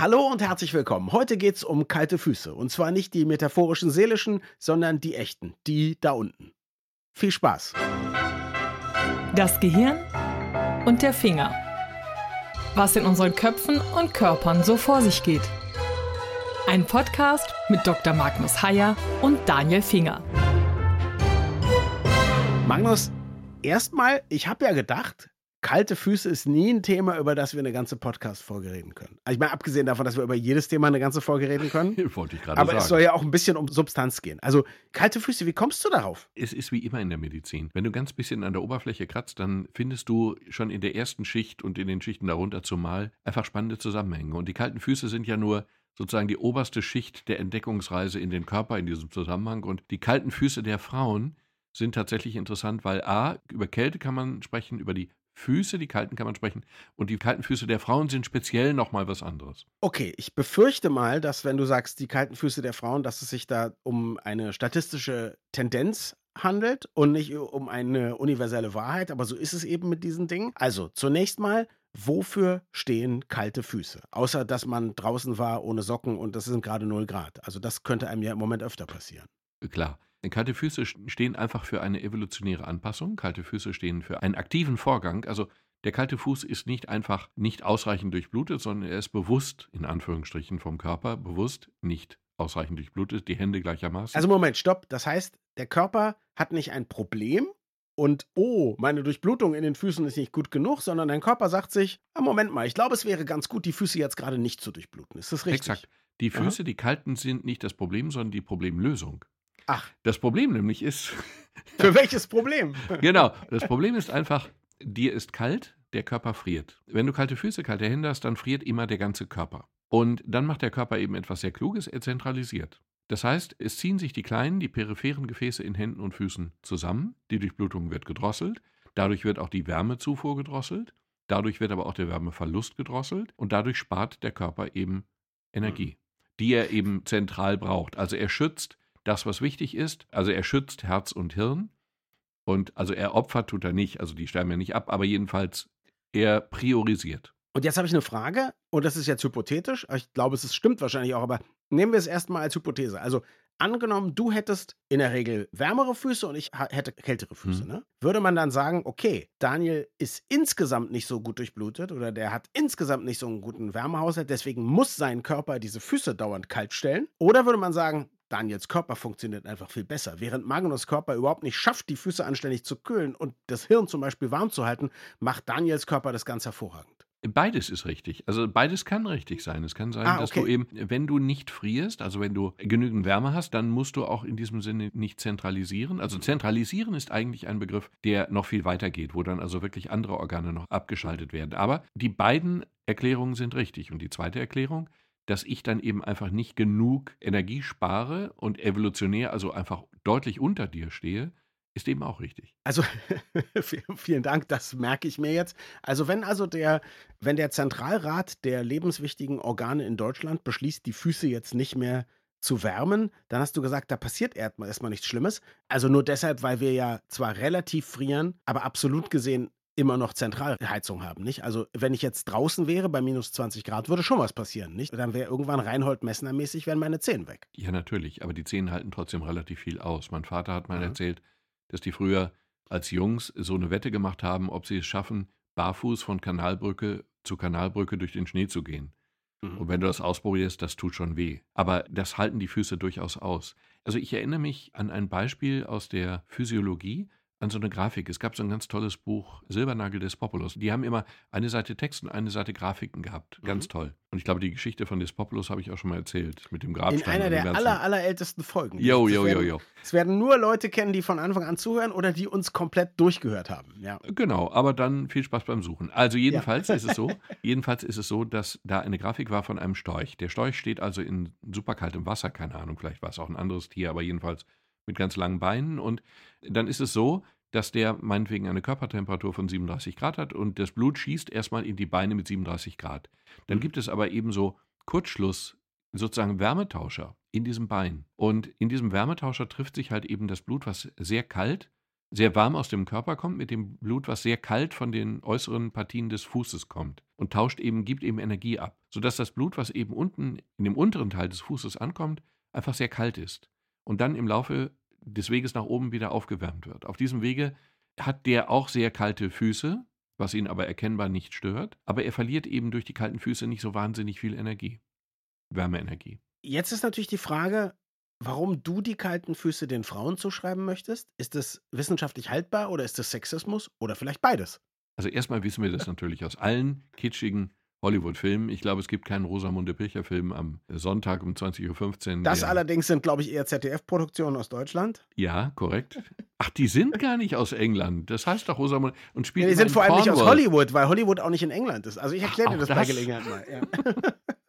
Hallo und herzlich willkommen. Heute geht's um kalte Füße. Und zwar nicht die metaphorischen seelischen, sondern die echten, die da unten. Viel Spaß. Das Gehirn und der Finger. Was in unseren Köpfen und Körpern so vor sich geht. Ein Podcast mit Dr. Magnus Heyer und Daniel Finger. Magnus, erstmal, ich habe ja gedacht, kalte Füße ist nie ein Thema, über das wir eine ganze Podcast-Folge reden können. Also ich meine, abgesehen davon, dass wir über jedes Thema eine ganze Folge reden können. Wollte ich gerade aber sagen. es soll ja auch ein bisschen um Substanz gehen. Also kalte Füße, wie kommst du darauf? Es ist wie immer in der Medizin. Wenn du ganz bisschen an der Oberfläche kratzt, dann findest du schon in der ersten Schicht und in den Schichten darunter zumal einfach spannende Zusammenhänge. Und die kalten Füße sind ja nur sozusagen die oberste Schicht der Entdeckungsreise in den Körper in diesem Zusammenhang. Und die kalten Füße der Frauen sind tatsächlich interessant, weil A, über Kälte kann man sprechen, über die Füße, die kalten kann man sprechen, und die kalten Füße der Frauen sind speziell nochmal was anderes. Okay, ich befürchte mal, dass wenn du sagst, die kalten Füße der Frauen, dass es sich da um eine statistische Tendenz handelt und nicht um eine universelle Wahrheit, aber so ist es eben mit diesen Dingen. Also zunächst mal, wofür stehen kalte Füße? Außer dass man draußen war ohne Socken und das sind gerade 0 Grad. Also das könnte einem ja im Moment öfter passieren. Klar. Kalte Füße stehen einfach für eine evolutionäre Anpassung. Kalte Füße stehen für einen aktiven Vorgang. Also der kalte Fuß ist nicht einfach nicht ausreichend durchblutet, sondern er ist bewusst, in Anführungsstrichen vom Körper, bewusst nicht ausreichend durchblutet, die Hände gleichermaßen. Also Moment, stopp. Das heißt, der Körper hat nicht ein Problem und oh, meine Durchblutung in den Füßen ist nicht gut genug, sondern dein Körper sagt sich, ah, Moment mal, ich glaube, es wäre ganz gut, die Füße jetzt gerade nicht zu durchbluten. Ist das richtig? Exakt. Die Füße, Aha. die kalten, sind nicht das Problem, sondern die Problemlösung. Ach. Das Problem nämlich ist. Für welches Problem? genau. Das Problem ist einfach, dir ist kalt, der Körper friert. Wenn du kalte Füße, kalte Hände hast, dann friert immer der ganze Körper. Und dann macht der Körper eben etwas sehr Kluges, er zentralisiert. Das heißt, es ziehen sich die kleinen, die peripheren Gefäße in Händen und Füßen zusammen, die Durchblutung wird gedrosselt, dadurch wird auch die Wärmezufuhr gedrosselt, dadurch wird aber auch der Wärmeverlust gedrosselt und dadurch spart der Körper eben Energie, die er eben zentral braucht. Also er schützt das, was wichtig ist. Also er schützt Herz und Hirn. Und also er opfert, tut er nicht. Also die sterben ja nicht ab, aber jedenfalls er priorisiert. Und jetzt habe ich eine Frage, und das ist jetzt hypothetisch. Ich glaube, es stimmt wahrscheinlich auch, aber nehmen wir es erstmal als Hypothese. Also angenommen, du hättest in der Regel wärmere Füße und ich hätte kältere Füße, mhm. ne? Würde man dann sagen, okay, Daniel ist insgesamt nicht so gut durchblutet oder der hat insgesamt nicht so einen guten Wärmehaushalt, deswegen muss sein Körper diese Füße dauernd kalt stellen? Oder würde man sagen, Daniels Körper funktioniert einfach viel besser. Während Magnus Körper überhaupt nicht schafft, die Füße anständig zu kühlen und das Hirn zum Beispiel warm zu halten, macht Daniels Körper das ganz hervorragend. Beides ist richtig. Also beides kann richtig sein. Es kann sein, ah, okay. dass du eben, wenn du nicht frierst, also wenn du genügend Wärme hast, dann musst du auch in diesem Sinne nicht zentralisieren. Also zentralisieren ist eigentlich ein Begriff, der noch viel weiter geht, wo dann also wirklich andere Organe noch abgeschaltet werden. Aber die beiden Erklärungen sind richtig. Und die zweite Erklärung, dass ich dann eben einfach nicht genug Energie spare und evolutionär also einfach deutlich unter dir stehe, ist eben auch richtig. Also vielen Dank, das merke ich mir jetzt. Also wenn also der, wenn der Zentralrat der lebenswichtigen Organe in Deutschland beschließt, die Füße jetzt nicht mehr zu wärmen, dann hast du gesagt, da passiert erstmal nichts Schlimmes. Also nur deshalb, weil wir ja zwar relativ frieren, aber absolut gesehen immer noch Zentralheizung haben, nicht? Also, wenn ich jetzt draußen wäre bei minus 20 Grad, würde schon was passieren, nicht? Dann wäre irgendwann Reinhold Messner-mäßig, wären meine Zähne weg. Ja, natürlich, aber die Zähne halten trotzdem relativ viel aus. Mein Vater hat mal mhm. erzählt, dass die früher als Jungs so eine Wette gemacht haben, ob sie es schaffen, barfuß von Kanalbrücke zu Kanalbrücke durch den Schnee zu gehen. Mhm. Und wenn du das ausprobierst, das tut schon weh. Aber das halten die Füße durchaus aus. Also ich erinnere mich an ein Beispiel aus der Physiologie an so eine Grafik. Es gab so ein ganz tolles Buch, Silbernagel Despopoulos. Die haben immer eine Seite Text und eine Seite Grafiken gehabt. Ganz mhm. toll. Und ich glaube, die Geschichte von Despopoulos habe ich auch schon mal erzählt, mit dem Grabstein. In einer der aller, allerältesten Folgen. Jo, jo, jo, jo. Es werden nur Leute kennen, die von Anfang an zuhören oder die uns komplett durchgehört haben. Ja. Genau, aber dann viel Spaß beim Suchen. Also jedenfalls ja. ist es so, jedenfalls ist es so, dass da eine Grafik war von einem Storch. Der Storch steht also in superkaltem Wasser, keine Ahnung, vielleicht war es auch ein anderes Tier, aber jedenfalls mit ganz langen Beinen. Und dann ist es so, dass der meinetwegen eine Körpertemperatur von 37 Grad hat und das Blut schießt erstmal in die Beine mit 37 Grad. Dann mhm. gibt es aber eben so Kurzschluss, sozusagen Wärmetauscher in diesem Bein. Und in diesem Wärmetauscher trifft sich halt eben das Blut, was sehr kalt sehr warm aus dem Körper kommt, mit dem Blut, was sehr kalt von den äußeren Partien des Fußes kommt und tauscht eben, gibt eben Energie ab, sodass das Blut, was eben unten in dem unteren Teil des Fußes ankommt, einfach sehr kalt ist und dann im Laufe des Weges nach oben wieder aufgewärmt wird. Auf diesem Wege hat der auch sehr kalte Füße, was ihn aber erkennbar nicht stört, aber er verliert eben durch die kalten Füße nicht so wahnsinnig viel Energie, Wärmeenergie. Jetzt ist natürlich die Frage, warum du die kalten Füße den Frauen zuschreiben möchtest. Ist das wissenschaftlich haltbar oder ist das Sexismus oder vielleicht beides? Also erstmal wissen wir das natürlich aus allen kitschigen Hollywood-Filmen. Ich glaube, es gibt keinen Rosamunde Pilcher-Film am Sonntag um 20.15 Uhr. Das allerdings sind, glaube ich, eher ZDF-Produktionen aus Deutschland. Ja, korrekt. Ach, die sind gar nicht aus England. Das heißt doch Rosamunde und spielen. Ja, die sind vor allem nicht aus Hollywood, weil Hollywood auch nicht in England ist. Also ich erkläre dir das, das bei Gelegenheit mal. Ja.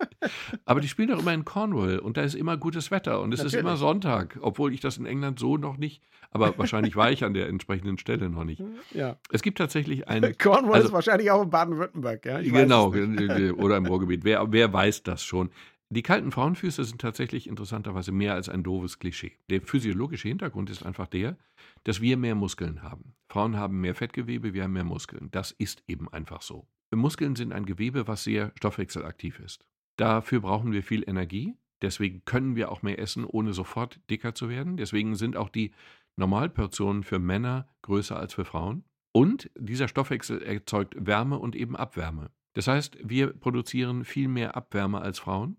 Aber die spielen doch immer in Cornwall und da ist immer gutes Wetter und es Natürlich. ist immer Sonntag, obwohl ich das in England so noch nicht, aber wahrscheinlich war ich an der entsprechenden Stelle noch nicht. Ja. Es gibt tatsächlich eine. Cornwall also, ist wahrscheinlich auch in Baden-Württemberg, ja? Genau, oder im Ruhrgebiet. Wer, wer weiß das schon? Die kalten Frauenfüße sind tatsächlich interessanterweise mehr als ein doofes Klischee. Der physiologische Hintergrund ist einfach der, dass wir mehr Muskeln haben. Frauen haben mehr Fettgewebe, wir haben mehr Muskeln. Das ist eben einfach so. Muskeln sind ein Gewebe, was sehr stoffwechselaktiv ist. Dafür brauchen wir viel Energie. Deswegen können wir auch mehr essen, ohne sofort dicker zu werden. Deswegen sind auch die Normalportionen für Männer größer als für Frauen. Und dieser Stoffwechsel erzeugt Wärme und eben Abwärme. Das heißt, wir produzieren viel mehr Abwärme als Frauen.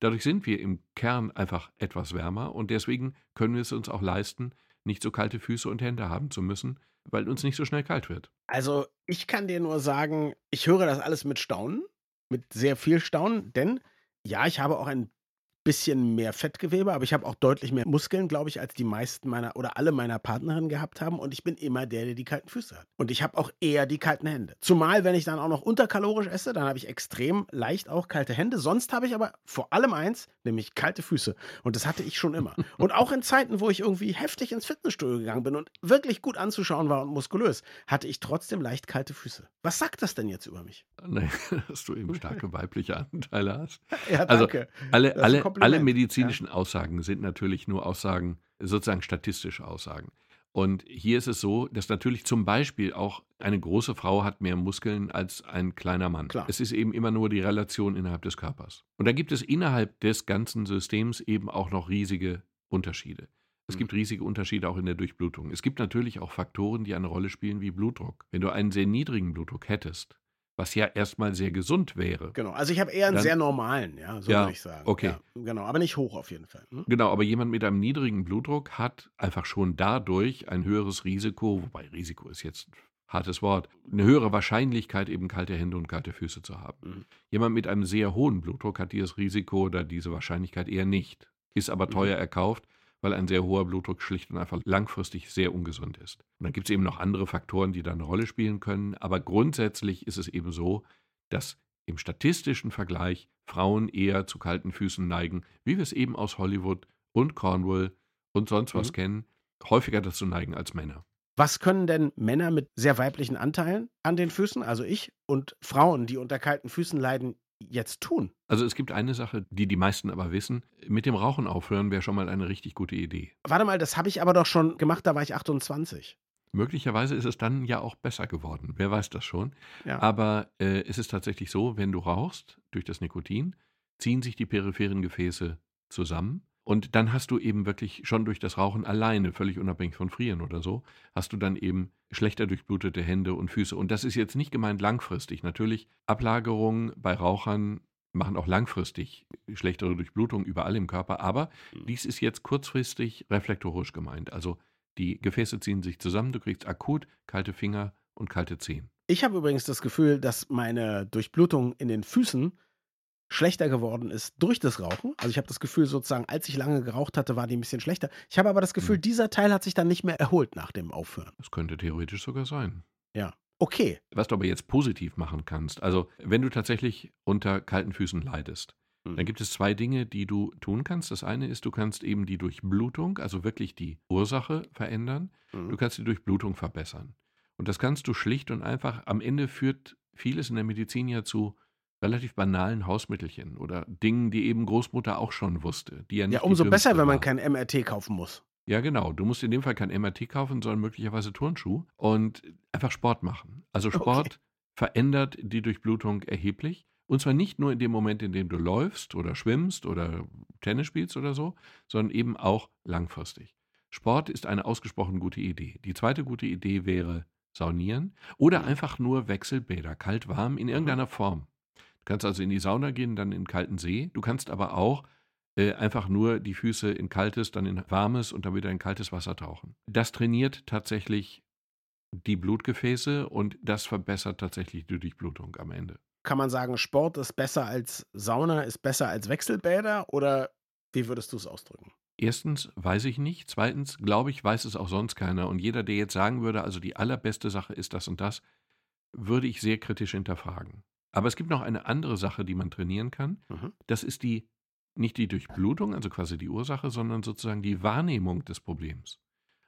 Dadurch sind wir im Kern einfach etwas wärmer und deswegen können wir es uns auch leisten, nicht so kalte Füße und Hände haben zu müssen, weil uns nicht so schnell kalt wird. Also ich kann dir nur sagen, ich höre das alles mit Staunen mit sehr viel Staunen, denn ja, ich habe auch ein bisschen mehr Fettgewebe, aber ich habe auch deutlich mehr Muskeln, glaube ich, als die meisten meiner oder alle meiner Partnerinnen gehabt haben. Und ich bin immer der, der die kalten Füße hat. Und ich habe auch eher die kalten Hände. Zumal, wenn ich dann auch noch unterkalorisch esse, dann habe ich extrem leicht auch kalte Hände. Sonst habe ich aber vor allem eins, nämlich kalte Füße. Und das hatte ich schon immer. Und auch in Zeiten, wo ich irgendwie heftig ins Fitnessstudio gegangen bin und wirklich gut anzuschauen war und muskulös, hatte ich trotzdem leicht kalte Füße. Was sagt das denn jetzt über mich? Nee, dass du eben starke weibliche Anteile hast. Ja, danke. Also alle, alle, alle medizinischen ja. Aussagen sind natürlich nur Aussagen, sozusagen statistische Aussagen. Und hier ist es so, dass natürlich zum Beispiel auch eine große Frau hat mehr Muskeln als ein kleiner Mann. Klar. Es ist eben immer nur die Relation innerhalb des Körpers. Und da gibt es innerhalb des ganzen Systems eben auch noch riesige Unterschiede. Es gibt mhm. riesige Unterschiede auch in der Durchblutung. Es gibt natürlich auch Faktoren, die eine Rolle spielen, wie Blutdruck. Wenn du einen sehr niedrigen Blutdruck hättest, was ja erstmal sehr gesund wäre. Genau, also ich habe eher einen Dann, sehr normalen, ja, so ja, würde ich sagen. Okay. Ja, genau, aber nicht hoch auf jeden Fall. Hm? Genau, aber jemand mit einem niedrigen Blutdruck hat einfach schon dadurch ein höheres Risiko, wobei Risiko ist jetzt ein hartes Wort, eine höhere Wahrscheinlichkeit, eben kalte Hände und kalte Füße zu haben. Mhm. Jemand mit einem sehr hohen Blutdruck hat dieses Risiko oder diese Wahrscheinlichkeit eher nicht, ist aber mhm. teuer mhm. erkauft weil ein sehr hoher Blutdruck schlicht und einfach langfristig sehr ungesund ist. Und dann gibt es eben noch andere Faktoren, die da eine Rolle spielen können. Aber grundsätzlich ist es eben so, dass im statistischen Vergleich Frauen eher zu kalten Füßen neigen, wie wir es eben aus Hollywood und Cornwall und sonst was mhm. kennen, häufiger dazu neigen als Männer. Was können denn Männer mit sehr weiblichen Anteilen an den Füßen, also ich, und Frauen, die unter kalten Füßen leiden, jetzt tun? Also es gibt eine Sache, die die meisten aber wissen. Mit dem Rauchen aufhören wäre schon mal eine richtig gute Idee. Warte mal, das habe ich aber doch schon gemacht, da war ich 28. Möglicherweise ist es dann ja auch besser geworden. Wer weiß das schon. Ja. Aber äh, es ist tatsächlich so, wenn du rauchst durch das Nikotin, ziehen sich die peripheren Gefäße zusammen und dann hast du eben wirklich schon durch das Rauchen alleine, völlig unabhängig von Frieren oder so, hast du dann eben schlechter durchblutete Hände und Füße. Und das ist jetzt nicht gemeint langfristig. Natürlich, Ablagerungen bei Rauchern machen auch langfristig schlechtere Durchblutung überall im Körper. Aber mhm. dies ist jetzt kurzfristig reflektorisch gemeint. Also die Gefäße ziehen sich zusammen, du kriegst akut kalte Finger und kalte Zehen. Ich habe übrigens das Gefühl, dass meine Durchblutung in den Füßen schlechter geworden ist durch das Rauchen. Also ich habe das Gefühl, sozusagen, als ich lange geraucht hatte, war die ein bisschen schlechter. Ich habe aber das Gefühl, mhm. dieser Teil hat sich dann nicht mehr erholt nach dem Aufhören. Das könnte theoretisch sogar sein. Ja. Okay. Was du aber jetzt positiv machen kannst, also wenn du tatsächlich unter kalten Füßen leidest, mhm. dann gibt es zwei Dinge, die du tun kannst. Das eine ist, du kannst eben die Durchblutung, also wirklich die Ursache verändern. Mhm. Du kannst die Durchblutung verbessern. Und das kannst du schlicht und einfach, am Ende führt vieles in der Medizin ja zu relativ banalen Hausmittelchen oder Dingen, die eben Großmutter auch schon wusste. Die ja, nicht ja umso besser, wenn man kein MRT kaufen muss. Ja, genau. Du musst in dem Fall kein MRT kaufen, sondern möglicherweise Turnschuh und einfach Sport machen. Also Sport Okay. verändert die Durchblutung erheblich. Und zwar nicht nur in dem Moment, in dem du läufst oder schwimmst oder Tennis spielst oder so, sondern eben auch langfristig. Sport ist eine ausgesprochen gute Idee. Die zweite gute Idee wäre Saunieren oder Mhm. einfach nur Wechselbäder, kalt, warm, in irgendeiner Form. Du kannst also in die Sauna gehen, dann in kalten See. Du kannst aber auch äh, einfach nur die Füße in kaltes, dann in warmes und dann wieder in kaltes Wasser tauchen. Das trainiert tatsächlich die Blutgefäße und das verbessert tatsächlich die Durchblutung am Ende. Kann man sagen, Sport ist besser als Sauna, ist besser als Wechselbäder oder wie würdest du es ausdrücken? Erstens weiß ich nicht. Zweitens glaube ich, weiß es auch sonst keiner. Und jeder, der jetzt sagen würde, also die allerbeste Sache ist das und das, würde ich sehr kritisch hinterfragen. Aber es gibt noch eine andere Sache, die man trainieren kann. Mhm. Das ist die, nicht die Durchblutung, also quasi die Ursache, sondern sozusagen die Wahrnehmung des Problems.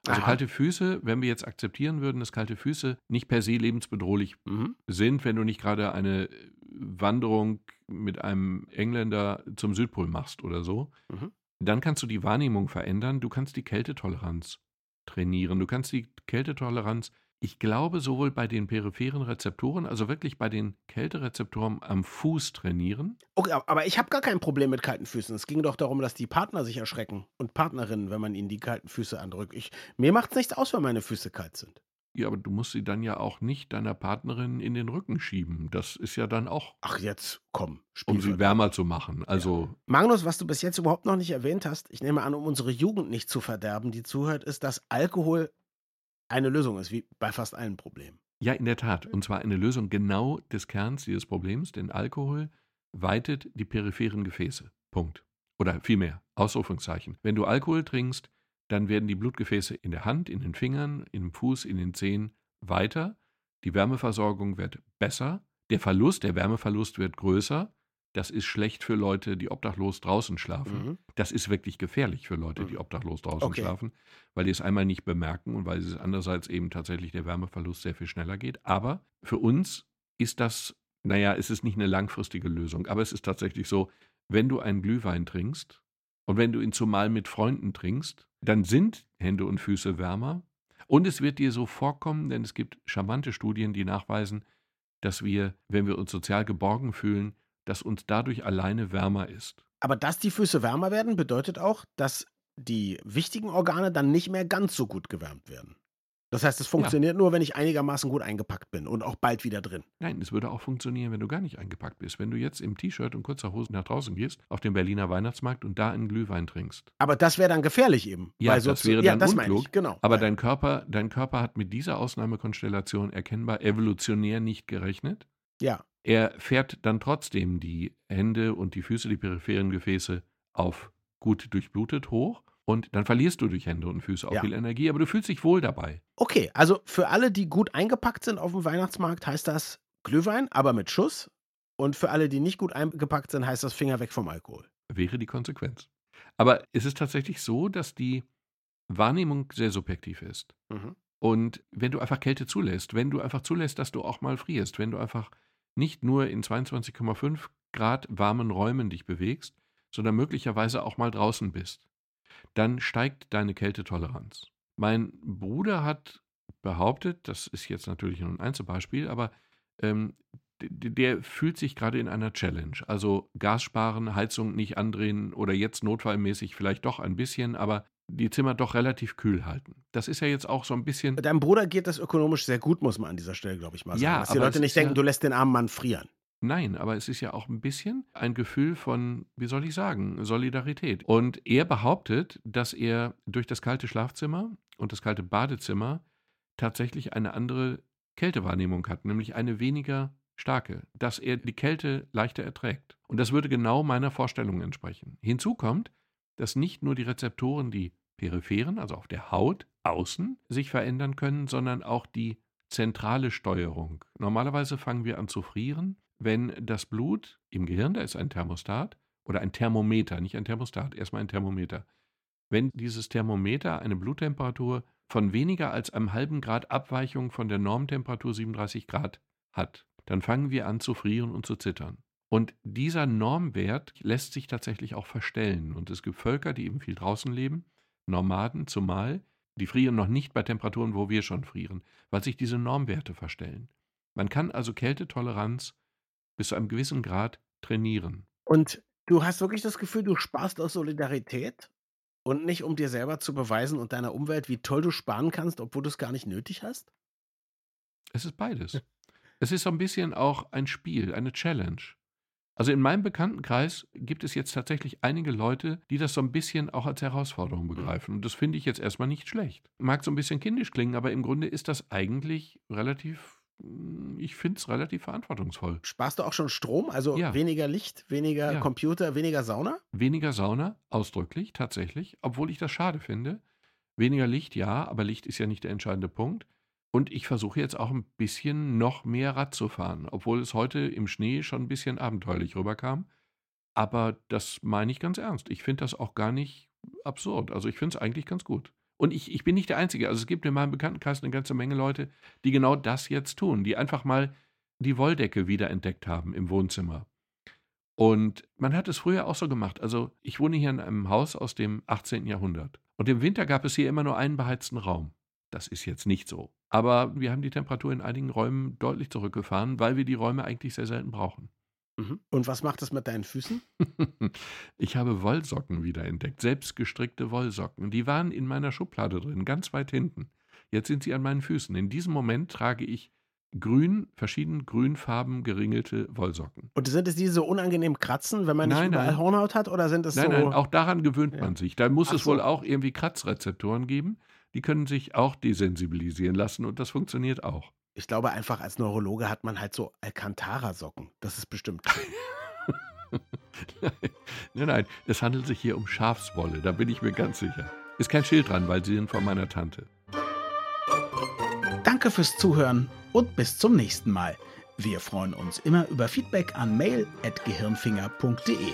Also Aha. kalte Füße, wenn wir jetzt akzeptieren würden, dass kalte Füße nicht per se lebensbedrohlich Mhm. sind, wenn du nicht gerade eine Wanderung mit einem Engländer zum Südpol machst oder so, Mhm. dann kannst du die Wahrnehmung verändern. Du kannst die Kältetoleranz trainieren. Du kannst die Kältetoleranz, ich glaube, sowohl bei den peripheren Rezeptoren, also wirklich bei den Kälterezeptoren am Fuß trainieren. Okay, ab- aber ich habe gar kein Problem mit kalten Füßen. Es ging doch darum, dass die Partner sich erschrecken und Partnerinnen, wenn man ihnen die kalten Füße andrückt. Ich, mir macht es nichts aus, wenn meine Füße kalt sind. Ja, aber du musst sie dann ja auch nicht deiner Partnerin in den Rücken schieben. Das ist ja dann auch, Ach, jetzt komm, um sie wärmer zu machen. Also, Magnus, was du bis jetzt überhaupt noch nicht erwähnt hast, ich nehme an, um unsere Jugend nicht zu verderben, die zuhört, ist, dass Alkohol eine Lösung ist, wie bei fast allen Problemen. ja, in der Tat. Und zwar eine Lösung genau des Kerns dieses Problems, denn Alkohol weitet die peripheren Gefäße. Punkt. Oder vielmehr, Ausrufungszeichen. Wenn du Alkohol trinkst, dann werden die Blutgefäße in der Hand, in den Fingern, im Fuß, in den Zehen weiter. Die Wärmeversorgung wird besser. Der Verlust, der Wärmeverlust wird größer. Das ist schlecht für Leute, die obdachlos draußen schlafen. Mhm. Das ist wirklich gefährlich für Leute, die Mhm. obdachlos draußen Okay. schlafen, weil die es einmal nicht bemerken und weil es andererseits eben tatsächlich der Wärmeverlust sehr viel schneller geht. Aber für uns ist das, naja, es ist nicht eine langfristige Lösung, aber es ist tatsächlich so, wenn du einen Glühwein trinkst und wenn du ihn zumal mit Freunden trinkst, dann sind Hände und Füße wärmer und es wird dir so vorkommen, denn es gibt charmante Studien, die nachweisen, dass wir, wenn wir uns sozial geborgen fühlen, dass uns dadurch alleine wärmer ist. Aber dass die Füße wärmer werden, bedeutet auch, dass die wichtigen Organe dann nicht mehr ganz so gut gewärmt werden. Das heißt, es funktioniert nur, wenn ich einigermaßen gut eingepackt bin und auch bald wieder drin. Nein, es würde auch funktionieren, wenn du gar nicht eingepackt bist. Wenn du jetzt im T-Shirt und kurzer Hose nach draußen gehst, auf den Berliner Weihnachtsmarkt und da einen Glühwein trinkst. Aber das wäre dann gefährlich eben. Ja, weil das sozu- wäre ja, dann das meine unklug. ich, genau. Aber dein Körper, dein Körper hat mit dieser Ausnahmekonstellation erkennbar evolutionär nicht gerechnet. ja, Er fährt dann trotzdem die Hände und die Füße, die peripheren Gefäße auf gut durchblutet hoch. Und dann verlierst du durch Hände und Füße auch Ja. viel Energie, aber du fühlst dich wohl dabei. okay. Also für alle, die gut eingepackt sind auf dem Weihnachtsmarkt, heißt das Glühwein, aber mit Schuss. Und für alle, die nicht gut eingepackt sind, heißt das Finger weg vom Alkohol. wäre die Konsequenz. Aber es ist tatsächlich so, dass die Wahrnehmung sehr subjektiv ist. Mhm. Und wenn du einfach Kälte zulässt, wenn du einfach zulässt, dass du auch mal frierst, wenn du einfach nicht nur in 22,5 Grad warmen Räumen dich bewegst, sondern möglicherweise auch mal draußen bist, dann steigt deine Kältetoleranz. Mein Bruder hat behauptet, das ist jetzt natürlich nur ein Einzelbeispiel, aber ähm, der fühlt sich gerade in einer Challenge. Also Gas sparen, Heizung nicht andrehen oder jetzt notfallmäßig vielleicht doch ein bisschen, aber die Zimmer doch relativ kühl halten. Das ist ja jetzt auch so ein bisschen. Deinem Bruder geht das ökonomisch sehr gut, muss man an dieser Stelle, glaube ich, mal sagen. Ja, Dass die Leute nicht denken, ja- du lässt den armen Mann frieren. Nein, aber es ist ja auch ein bisschen ein Gefühl von, wie soll ich sagen, Solidarität. Und er behauptet, dass er durch das kalte Schlafzimmer und das kalte Badezimmer tatsächlich eine andere Kältewahrnehmung hat, nämlich eine weniger starke, dass er die Kälte leichter erträgt. Und das würde genau meiner Vorstellung entsprechen. Hinzu kommt, dass nicht nur die Rezeptoren, die peripheren, also auf der Haut, außen, sich verändern können, sondern auch die zentrale Steuerung. Normalerweise fangen wir an zu frieren, wenn das Blut im Gehirn, da ist ein Thermostat oder ein Thermometer, nicht ein Thermostat, erstmal ein Thermometer. Wenn dieses Thermometer eine Bluttemperatur von weniger als einem halben Grad Abweichung von der Normtemperatur 37 Grad hat, dann fangen wir an zu frieren und zu zittern. Und dieser Normwert lässt sich tatsächlich auch verstellen. Und es gibt Völker, die eben viel draußen leben. Nomaden zumal, die frieren noch nicht bei Temperaturen, wo wir schon frieren, weil sich diese Normwerte verstellen. Man kann also Kältetoleranz bis zu einem gewissen Grad trainieren. Und du hast wirklich das Gefühl, du sparst aus Solidarität und nicht um dir selber zu beweisen und deiner Umwelt, wie toll du sparen kannst, obwohl du es gar nicht nötig hast? Es ist beides. es ist so ein bisschen auch ein Spiel, eine Challenge. Also in meinem Bekanntenkreis gibt es jetzt tatsächlich einige Leute, die das so ein bisschen auch als Herausforderung begreifen. Und das finde ich jetzt erstmal nicht schlecht. Mag so ein bisschen kindisch klingen, aber im Grunde ist das eigentlich relativ, mm, ich finde es relativ verantwortungsvoll. Sparst du auch schon Strom? Also Ja. weniger Licht, weniger Ja. Computer, weniger Sauna? Weniger Sauna, ausdrücklich, tatsächlich, obwohl ich das schade finde. Weniger Licht, ja, aber Licht ist ja nicht der entscheidende Punkt. Und ich versuche jetzt auch ein bisschen noch mehr Rad zu fahren, obwohl es heute im Schnee schon ein bisschen abenteuerlich rüberkam. Aber das meine ich ganz ernst. Ich finde das auch gar nicht absurd. Also ich finde es eigentlich ganz gut. Und ich, ich bin nicht der Einzige. Also es gibt in meinem Bekanntenkreis eine ganze Menge Leute, die genau das jetzt tun, die einfach mal die Wolldecke wiederentdeckt haben im Wohnzimmer. Und man hat es früher auch so gemacht. Also ich wohne hier in einem Haus aus dem 18. Jahrhundert. Und im Winter gab es hier immer nur einen beheizten Raum. Das ist jetzt nicht so. Aber wir haben die Temperatur in einigen Räumen deutlich zurückgefahren, weil wir die Räume eigentlich sehr selten brauchen. Mhm. Und was macht das mit deinen Füßen? Ich habe Wollsocken wiederentdeckt, selbstgestrickte Wollsocken. Die waren in meiner Schublade drin, ganz weit hinten. Jetzt sind sie an meinen Füßen. In diesem Moment trage ich grün, verschieden grünfarben geringelte Wollsocken. Und sind es diese so unangenehm kratzen, wenn man nicht Nein, überall nein. Hornhaut hat? Oder sind es Nein, so. nein, auch daran gewöhnt Ja. man sich. Da muss Ach es wohl so. auch irgendwie Kratzrezeptoren geben. Die können sich auch desensibilisieren lassen und das funktioniert auch. Ich glaube einfach, als Neurologe hat man halt so Alcantara-Socken. Das ist bestimmt schön. nein, nein, es handelt sich hier um Schafswolle, da bin ich mir ganz sicher. Ist kein Schild dran, weil sie sind von meiner Tante. Danke fürs Zuhören und bis zum nächsten Mal. Wir freuen uns immer über Feedback an mail.gehirnfinger.de.